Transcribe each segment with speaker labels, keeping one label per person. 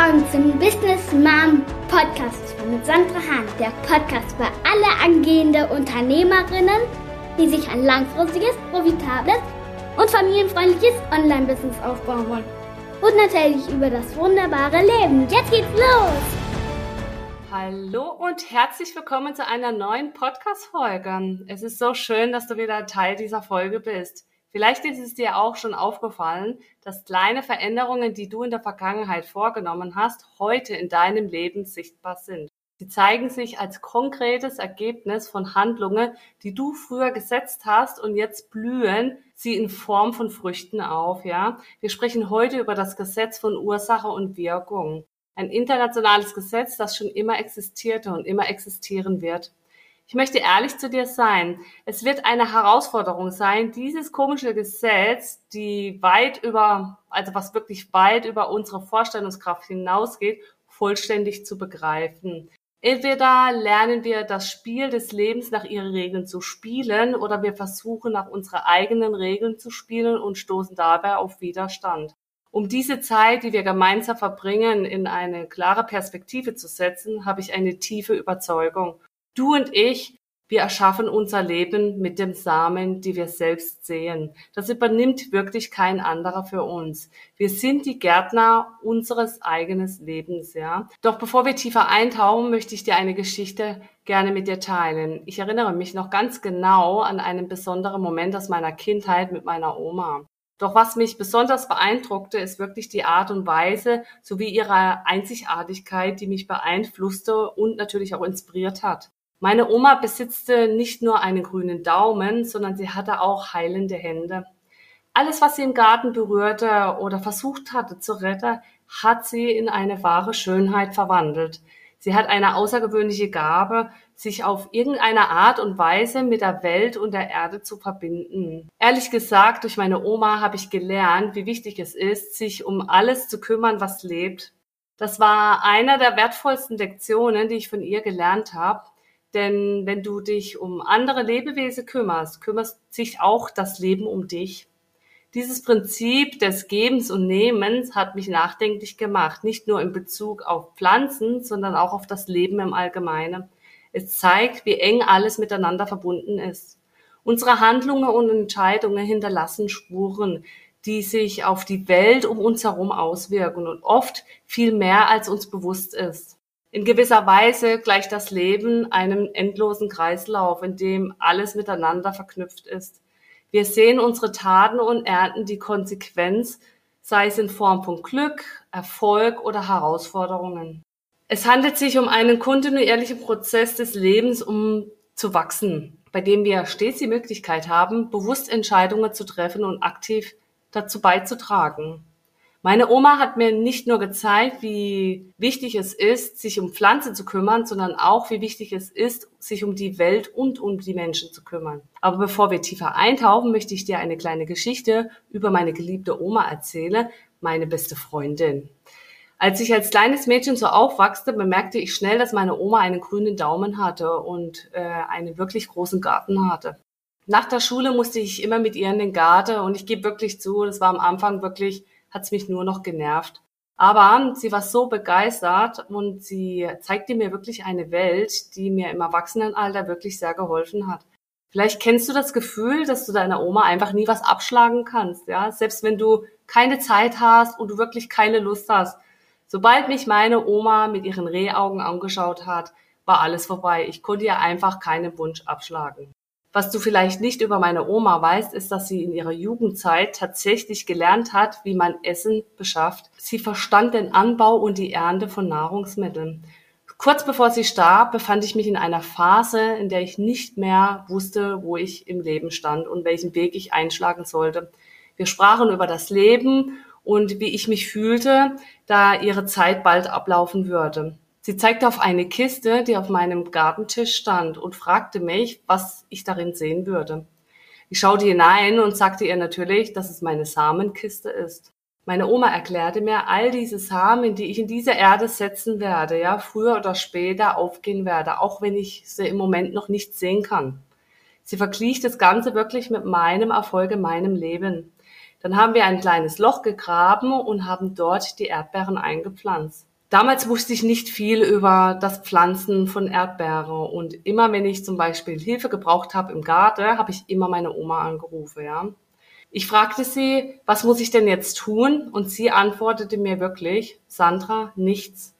Speaker 1: willkommen zum Business Mom Podcast mit Sandra Hahn. Der Podcast für alle angehende Unternehmerinnen, die sich ein langfristiges, profitables und familienfreundliches Online-Business aufbauen wollen. Und natürlich über das wunderbare Leben. Jetzt geht's los!
Speaker 2: Hallo und herzlich willkommen zu einer neuen Podcast-Folge. Es ist so schön, dass du wieder Teil dieser Folge bist. Vielleicht ist es dir auch schon aufgefallen, dass kleine Veränderungen, die du in der Vergangenheit vorgenommen hast, heute in deinem Leben sichtbar sind. Sie zeigen sich als konkretes Ergebnis von Handlungen, die du früher gesetzt hast und jetzt blühen sie in Form von Früchten auf, ja. Wir sprechen heute über das Gesetz von Ursache und Wirkung. Ein internationales Gesetz, das schon immer existierte und immer existieren wird. Ich möchte ehrlich zu dir sein. Es wird eine Herausforderung sein, dieses komische Gesetz, die weit über, also was wirklich weit über unsere Vorstellungskraft hinausgeht, vollständig zu begreifen. Entweder lernen wir das Spiel des Lebens nach ihren Regeln zu spielen oder wir versuchen nach unseren eigenen Regeln zu spielen und stoßen dabei auf Widerstand. Um diese Zeit, die wir gemeinsam verbringen, in eine klare Perspektive zu setzen, habe ich eine tiefe Überzeugung. Du und ich, wir erschaffen unser Leben mit dem Samen, die wir selbst sehen. Das übernimmt wirklich kein anderer für uns. Wir sind die Gärtner unseres eigenen Lebens, ja. Doch bevor wir tiefer eintauchen, möchte ich dir eine Geschichte gerne mit dir teilen. Ich erinnere mich noch ganz genau an einen besonderen Moment aus meiner Kindheit mit meiner Oma. Doch was mich besonders beeindruckte, ist wirklich die Art und Weise sowie ihre Einzigartigkeit, die mich beeinflusste und natürlich auch inspiriert hat. Meine Oma besitzte nicht nur einen grünen Daumen, sondern sie hatte auch heilende Hände. Alles, was sie im Garten berührte oder versucht hatte zu retten, hat sie in eine wahre Schönheit verwandelt. Sie hat eine außergewöhnliche Gabe, sich auf irgendeine Art und Weise mit der Welt und der Erde zu verbinden. Ehrlich gesagt, durch meine Oma habe ich gelernt, wie wichtig es ist, sich um alles zu kümmern, was lebt. Das war einer der wertvollsten Lektionen, die ich von ihr gelernt habe. Denn wenn du dich um andere Lebewesen kümmerst, kümmerst sich auch das Leben um dich. Dieses Prinzip des Gebens und Nehmens hat mich nachdenklich gemacht, nicht nur in Bezug auf Pflanzen, sondern auch auf das Leben im Allgemeinen. Es zeigt, wie eng alles miteinander verbunden ist. Unsere Handlungen und Entscheidungen hinterlassen Spuren, die sich auf die Welt um uns herum auswirken und oft viel mehr als uns bewusst ist. In gewisser Weise gleicht das Leben einem endlosen Kreislauf, in dem alles miteinander verknüpft ist. Wir sehen unsere Taten und ernten die Konsequenz, sei es in Form von Glück, Erfolg oder Herausforderungen. Es handelt sich um einen kontinuierlichen Prozess des Lebens, um zu wachsen, bei dem wir stets die Möglichkeit haben, bewusst Entscheidungen zu treffen und aktiv dazu beizutragen. Meine Oma hat mir nicht nur gezeigt, wie wichtig es ist, sich um Pflanzen zu kümmern, sondern auch, wie wichtig es ist, sich um die Welt und um die Menschen zu kümmern. Aber bevor wir tiefer eintauchen, möchte ich dir eine kleine Geschichte über meine geliebte Oma erzählen, meine beste Freundin. Als ich als kleines Mädchen so aufwachste, bemerkte ich schnell, dass meine Oma einen grünen Daumen hatte und äh, einen wirklich großen Garten hatte. Nach der Schule musste ich immer mit ihr in den Garten und ich gebe wirklich zu, das war am Anfang wirklich hat es mich nur noch genervt. Aber sie war so begeistert und sie zeigte mir wirklich eine Welt, die mir im Erwachsenenalter wirklich sehr geholfen hat. Vielleicht kennst du das Gefühl, dass du deiner Oma einfach nie was abschlagen kannst, ja? Selbst wenn du keine Zeit hast und du wirklich keine Lust hast. Sobald mich meine Oma mit ihren Rehaugen angeschaut hat, war alles vorbei. Ich konnte ihr einfach keinen Wunsch abschlagen. Was du vielleicht nicht über meine Oma weißt, ist, dass sie in ihrer Jugendzeit tatsächlich gelernt hat, wie man Essen beschafft. Sie verstand den Anbau und die Ernte von Nahrungsmitteln. Kurz bevor sie starb, befand ich mich in einer Phase, in der ich nicht mehr wusste, wo ich im Leben stand und welchen Weg ich einschlagen sollte. Wir sprachen über das Leben und wie ich mich fühlte, da ihre Zeit bald ablaufen würde. Sie zeigte auf eine Kiste, die auf meinem Gartentisch stand und fragte mich, was ich darin sehen würde. Ich schaute hinein und sagte ihr natürlich, dass es meine Samenkiste ist. Meine Oma erklärte mir, all diese Samen, die ich in diese Erde setzen werde, ja, früher oder später aufgehen werde, auch wenn ich sie im Moment noch nicht sehen kann. Sie verglich das Ganze wirklich mit meinem Erfolg in meinem Leben. Dann haben wir ein kleines Loch gegraben und haben dort die Erdbeeren eingepflanzt. Damals wusste ich nicht viel über das Pflanzen von Erdbeere und immer wenn ich zum Beispiel Hilfe gebraucht habe im Garten, habe ich immer meine Oma angerufen, ja. Ich fragte sie, was muss ich denn jetzt tun? Und sie antwortete mir wirklich, Sandra, nichts.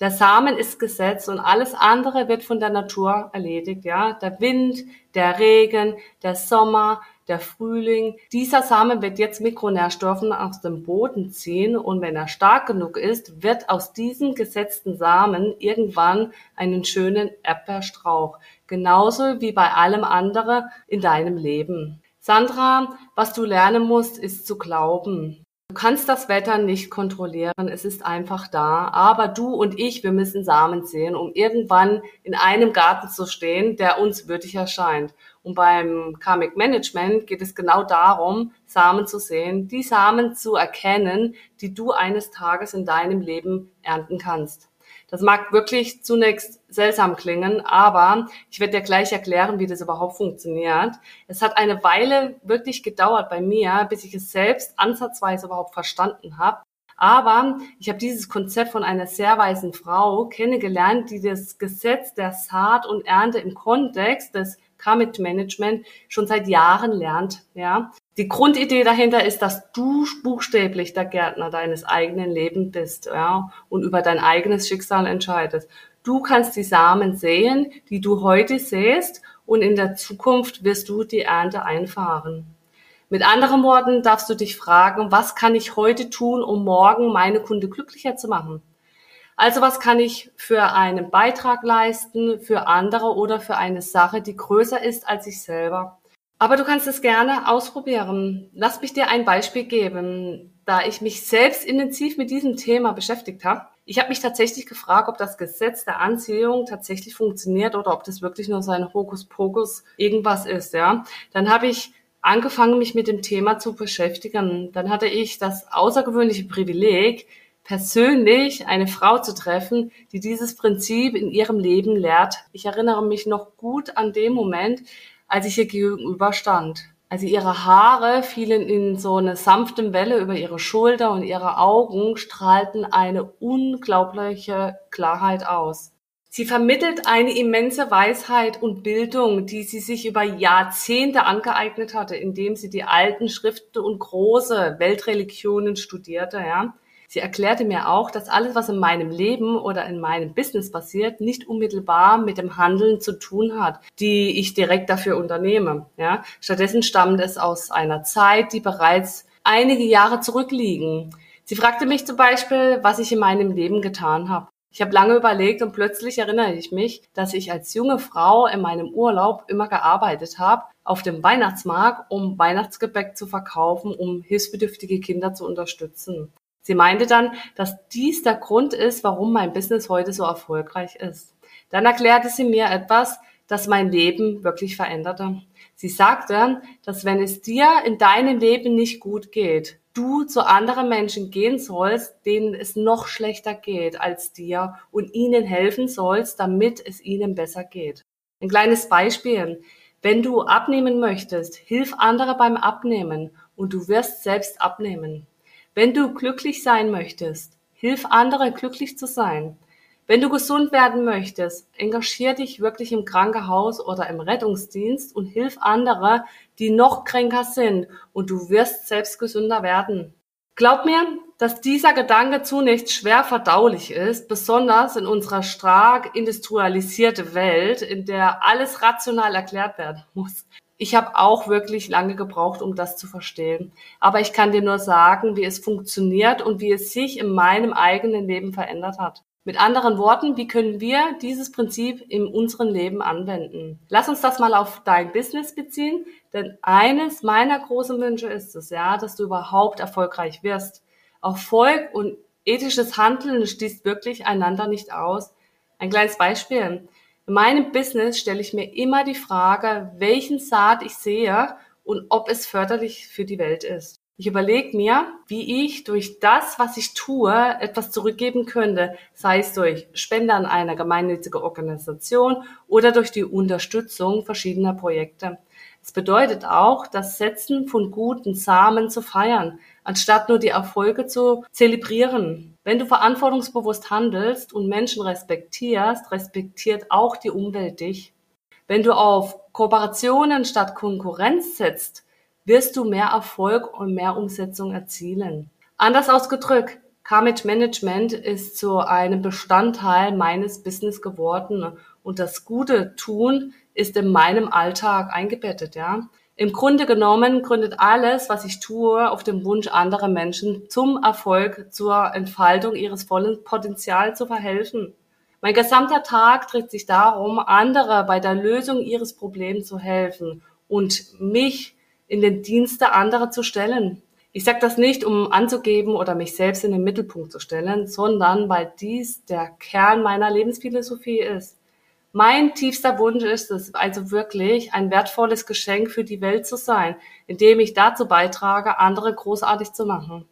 Speaker 2: Der Samen ist gesetzt und alles andere wird von der Natur erledigt, ja. Der Wind, der Regen, der Sommer, der Frühling. Dieser Samen wird jetzt Mikronährstoffen aus dem Boden ziehen und wenn er stark genug ist, wird aus diesem gesetzten Samen irgendwann einen schönen Erdbeerstrauch. Genauso wie bei allem anderen in deinem Leben. Sandra, was du lernen musst, ist zu glauben. Du kannst das Wetter nicht kontrollieren, es ist einfach da. Aber du und ich, wir müssen Samen sehen, um irgendwann in einem Garten zu stehen, der uns würdig erscheint. Und beim Karmic Management geht es genau darum, Samen zu sehen, die Samen zu erkennen, die du eines Tages in deinem Leben ernten kannst. Das mag wirklich zunächst seltsam klingen, aber ich werde dir gleich erklären, wie das überhaupt funktioniert. Es hat eine Weile wirklich gedauert bei mir, bis ich es selbst ansatzweise überhaupt verstanden habe. Aber ich habe dieses Konzept von einer sehr weisen Frau kennengelernt, die das Gesetz der Saat und Ernte im Kontext des Karmic Management schon seit Jahren lernt. Ja, die Grundidee dahinter ist, dass du buchstäblich der Gärtner deines eigenen Lebens bist, ja, und über dein eigenes Schicksal entscheidest. Du kannst die Samen sehen, die du heute sähst, und in der Zukunft wirst du die Ernte einfahren. Mit anderen Worten darfst du dich fragen, was kann ich heute tun, um morgen meine Kunde glücklicher zu machen? Also was kann ich für einen Beitrag leisten, für andere oder für eine Sache, die größer ist als ich selber? Aber du kannst es gerne ausprobieren. Lass mich dir ein Beispiel geben, da ich mich selbst intensiv mit diesem Thema beschäftigt habe. Ich habe mich tatsächlich gefragt, ob das Gesetz der Anziehung tatsächlich funktioniert oder ob das wirklich nur so ein Hokuspokus irgendwas ist, ja. Dann habe ich angefangen, mich mit dem Thema zu beschäftigen. Dann hatte ich das außergewöhnliche Privileg, persönlich eine Frau zu treffen, die dieses Prinzip in ihrem Leben lehrt. Ich erinnere mich noch gut an den Moment, als ich ihr gegenüber stand. Also ihre Haare fielen in so eine sanfte Welle über ihre Schulter und ihre Augen strahlten eine unglaubliche Klarheit aus. Sie vermittelt eine immense Weisheit und Bildung, die sie sich über Jahrzehnte angeeignet hatte, indem sie die alten Schriften und große Weltreligionen studierte, ja. Sie erklärte mir auch, dass alles, was in meinem Leben oder in meinem Business passiert, nicht unmittelbar mit dem Handeln zu tun hat, die ich direkt dafür unternehme. Ja? Stattdessen stammt es aus einer Zeit, die bereits einige Jahre zurückliegen. Sie fragte mich zum Beispiel, was ich in meinem Leben getan habe. Ich habe lange überlegt und plötzlich erinnere ich mich, dass ich als junge Frau in meinem Urlaub immer gearbeitet habe auf dem Weihnachtsmarkt, um Weihnachtsgebäck zu verkaufen, um hilfsbedürftige Kinder zu unterstützen. Sie meinte dann, dass dies der Grund ist, warum mein Business heute so erfolgreich ist. Dann erklärte sie mir etwas, das mein Leben wirklich veränderte. Sie sagte, dass wenn es dir in deinem Leben nicht gut geht, du zu anderen Menschen gehen sollst, denen es noch schlechter geht als dir und ihnen helfen sollst, damit es ihnen besser geht. Ein kleines Beispiel. Wenn du abnehmen möchtest, hilf andere beim Abnehmen und du wirst selbst abnehmen. Wenn du glücklich sein möchtest, hilf andere glücklich zu sein. Wenn du gesund werden möchtest, engagier dich wirklich im Krankenhaus oder im Rettungsdienst und hilf andere, die noch kränker sind und du wirst selbst gesünder werden. Glaub mir, dass dieser Gedanke zunächst schwer verdaulich ist, besonders in unserer stark industrialisierten Welt, in der alles rational erklärt werden muss. Ich habe auch wirklich lange gebraucht, um das zu verstehen. Aber ich kann dir nur sagen, wie es funktioniert und wie es sich in meinem eigenen Leben verändert hat. Mit anderen Worten, wie können wir dieses Prinzip in unserem Leben anwenden? Lass uns das mal auf dein Business beziehen, denn eines meiner großen Wünsche ist es, ja, dass du überhaupt erfolgreich wirst. Erfolg und ethisches Handeln schließt wirklich einander nicht aus. Ein kleines Beispiel. In meinem Business stelle ich mir immer die Frage, welchen Saat ich sehe und ob es förderlich für die Welt ist. Ich überlege mir, wie ich durch das, was ich tue, etwas zurückgeben könnte, sei es durch Spende an eine gemeinnützige Organisation oder durch die Unterstützung verschiedener Projekte. Es bedeutet auch, das Setzen von guten Samen zu feiern, anstatt nur die Erfolge zu zelebrieren. Wenn du verantwortungsbewusst handelst und Menschen respektierst, respektiert auch die Umwelt dich. Wenn du auf Kooperationen statt Konkurrenz setzt, wirst du mehr Erfolg und mehr Umsetzung erzielen. Anders ausgedrückt, Karmic Management ist zu einem Bestandteil meines Business geworden und das Gute tun ist in meinem Alltag eingebettet, ja. Im Grunde genommen gründet alles, was ich tue, auf dem Wunsch anderer Menschen zum Erfolg, zur Entfaltung ihres vollen Potenzials zu verhelfen. Mein gesamter Tag dreht sich darum, andere bei der Lösung ihres Problems zu helfen und mich in den Dienst der anderen zu stellen. Ich sage das nicht, um anzugeben oder mich selbst in den Mittelpunkt zu stellen, sondern weil dies der Kern meiner Lebensphilosophie ist. Mein tiefster Wunsch ist es also wirklich, ein wertvolles Geschenk für die Welt zu sein, indem ich dazu beitrage, andere großartig zu machen.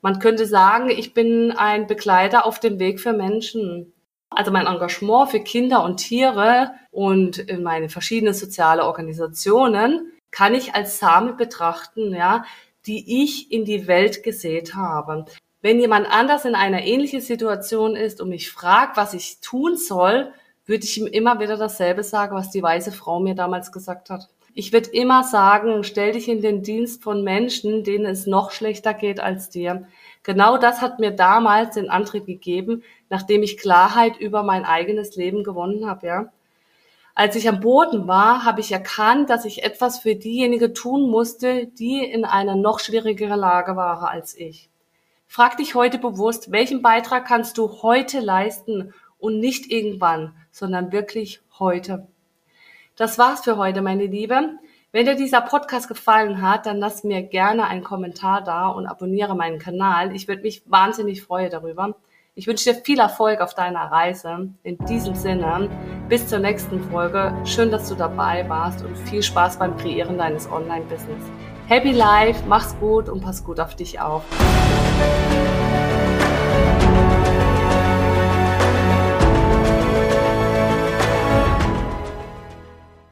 Speaker 2: Man könnte sagen, ich bin ein Begleiter auf dem Weg für Menschen. Also mein Engagement für Kinder und Tiere und in meine verschiedenen soziale Organisationen kann ich als Samen betrachten, ja, die ich in die Welt gesät habe. Wenn jemand anders in einer ähnlichen Situation ist und mich fragt, was ich tun soll, würde ich ihm immer wieder dasselbe sagen, was die weise Frau mir damals gesagt hat. Ich würde immer sagen, stell dich in den Dienst von Menschen, denen es noch schlechter geht als dir. Genau das hat mir damals den Antrieb gegeben, nachdem ich Klarheit über mein eigenes Leben gewonnen habe, ja. Als ich am Boden war, habe ich erkannt, dass ich etwas für diejenige tun musste, die in einer noch schwierigeren Lage waren als ich. Frag dich heute bewusst, welchen Beitrag kannst du heute leisten und nicht irgendwann, sondern wirklich heute. Das war's für heute, meine Liebe. Wenn dir dieser Podcast gefallen hat, dann lass mir gerne einen Kommentar da und abonniere meinen Kanal. Ich würde mich wahnsinnig freuen darüber. Ich wünsche dir viel Erfolg auf deiner Reise. In diesem Sinne, bis zur nächsten Folge. Schön, dass du dabei warst und viel Spaß beim Kreieren deines Online-Business. Happy Life, mach's gut und pass gut auf dich auf.